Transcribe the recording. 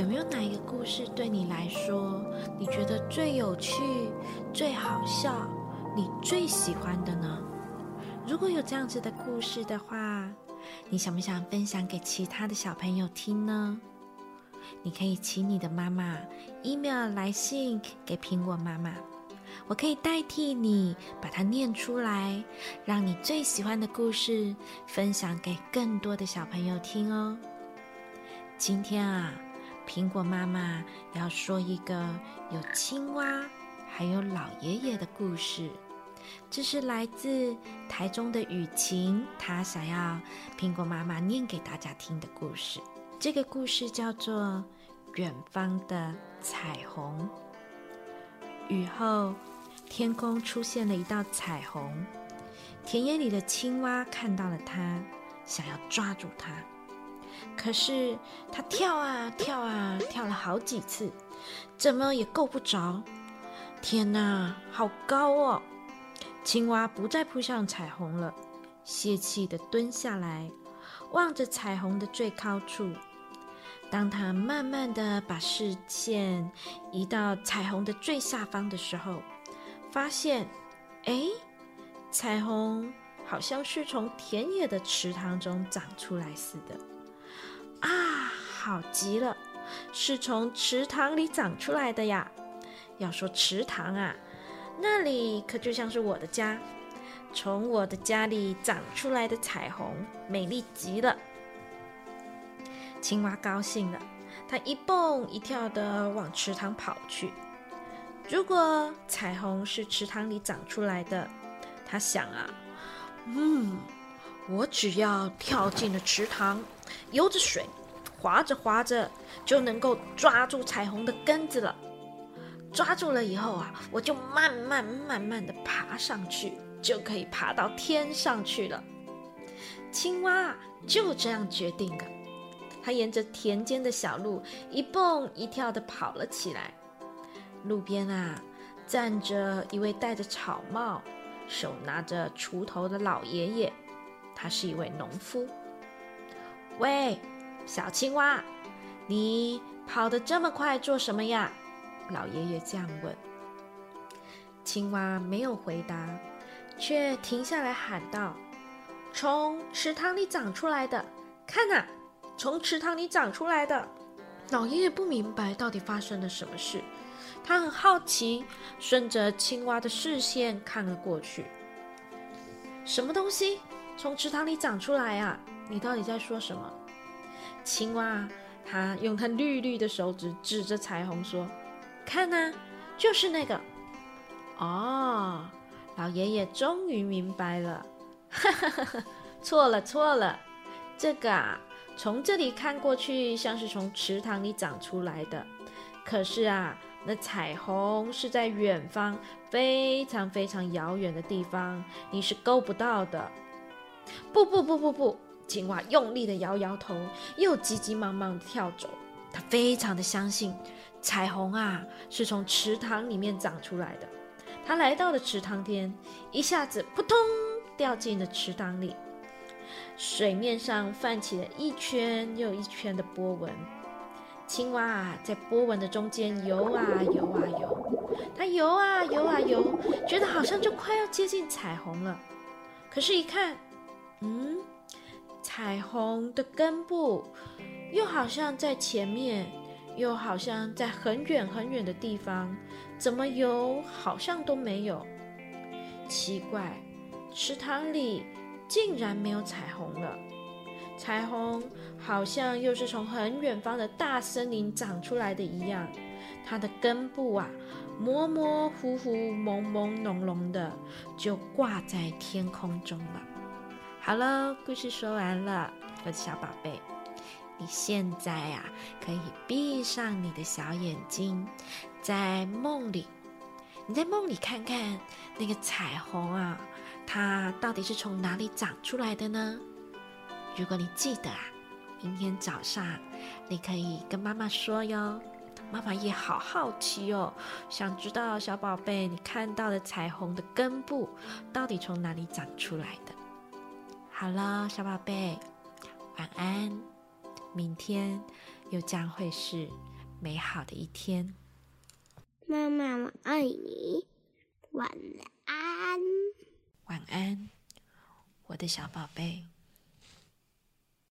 有没有哪一个故事对你来说，你觉得最有趣、最好笑，你最喜欢的呢？如果有这样子的故事的话，你想不想分享给其他的小朋友听呢？你可以请你的妈妈 email 来信给苹果妈妈，我可以代替你把它念出来，让你最喜欢的故事分享给更多的小朋友听哦。今天啊。苹果妈妈要说一个有青蛙还有老爷爷的故事，这是来自台中的雨晴，她想要苹果妈妈念给大家听的故事。这个故事叫做《远方的彩虹》。雨后，天空出现了一道彩虹，田野里的青蛙看到了它，想要抓住它。可是它跳啊跳啊跳了好几次，怎么也够不着。天哪，好高哦！青蛙不再扑向彩虹了，泄气的蹲下来，望着彩虹的最高处。当它慢慢的把视线移到彩虹的最下方的时候，发现，哎，彩虹好像是从田野的池塘中长出来似的。啊，好极了，是从池塘里长出来的呀！要说池塘啊，那里可就像是我的家，从我的家里长出来的彩虹，美丽极了。青蛙高兴了，它一蹦一跳的往池塘跑去。如果彩虹是池塘里长出来的，它想啊，嗯。我只要跳进了池塘，游着水，划着划着，就能够抓住彩虹的根子了。抓住了以后啊，我就慢慢慢慢的爬上去，就可以爬到天上去了。青蛙就这样决定了，它沿着田间的小路一蹦一跳的跑了起来。路边啊，站着一位戴着草帽、手拿着锄头的老爷爷。他是一位农夫。喂，小青蛙，你跑得这么快做什么呀？老爷爷这样问。青蛙没有回答，却停下来喊道：“从池塘里长出来的，看呐，从池塘里长出来的。”老爷爷不明白到底发生了什么事，他很好奇，顺着青蛙的视线看了过去。什么东西？从池塘里长出来啊！你到底在说什么？青蛙，它用它绿绿的手指指着彩虹说：“看呐，就是那个。”哦，老爷爷终于明白了，哈哈哈哈！错了错了，这个啊，从这里看过去像是从池塘里长出来的，可是啊，那彩虹是在远方非常非常遥远的地方，你是够不到的。不不不不不！青蛙用力的摇摇头，又急急忙忙的跳走。他非常的相信彩虹啊，是从池塘里面长出来的。他来到了池塘边，一下子扑通掉进了池塘里，水面上泛起了一圈又一圈的波纹。青蛙啊，在波纹的中间游啊游啊游，它游啊游啊游，觉得好像就快要接近彩虹了。可是，一看。嗯，彩虹的根部又好像在前面，又好像在很远很远的地方，怎么游好像都没有。奇怪，池塘里竟然没有彩虹了。彩虹好像又是从很远方的大森林长出来的一样，它的根部啊，模模糊糊、朦朦胧胧的，就挂在天空中了。好了，故事说完了，我的小宝贝。你现在啊，可以闭上你的小眼睛，在梦里，你在梦里看看那个彩虹啊，它到底是从哪里长出来的呢？如果你记得啊，明天早上你可以跟妈妈说哟。妈妈也好好奇哦，想知道小宝贝你看到的彩虹的根部到底从哪里长出来的。好了，小宝贝，晚安。明天又将会是美好的一天。妈妈，我爱你。晚安。晚安，我的小宝贝。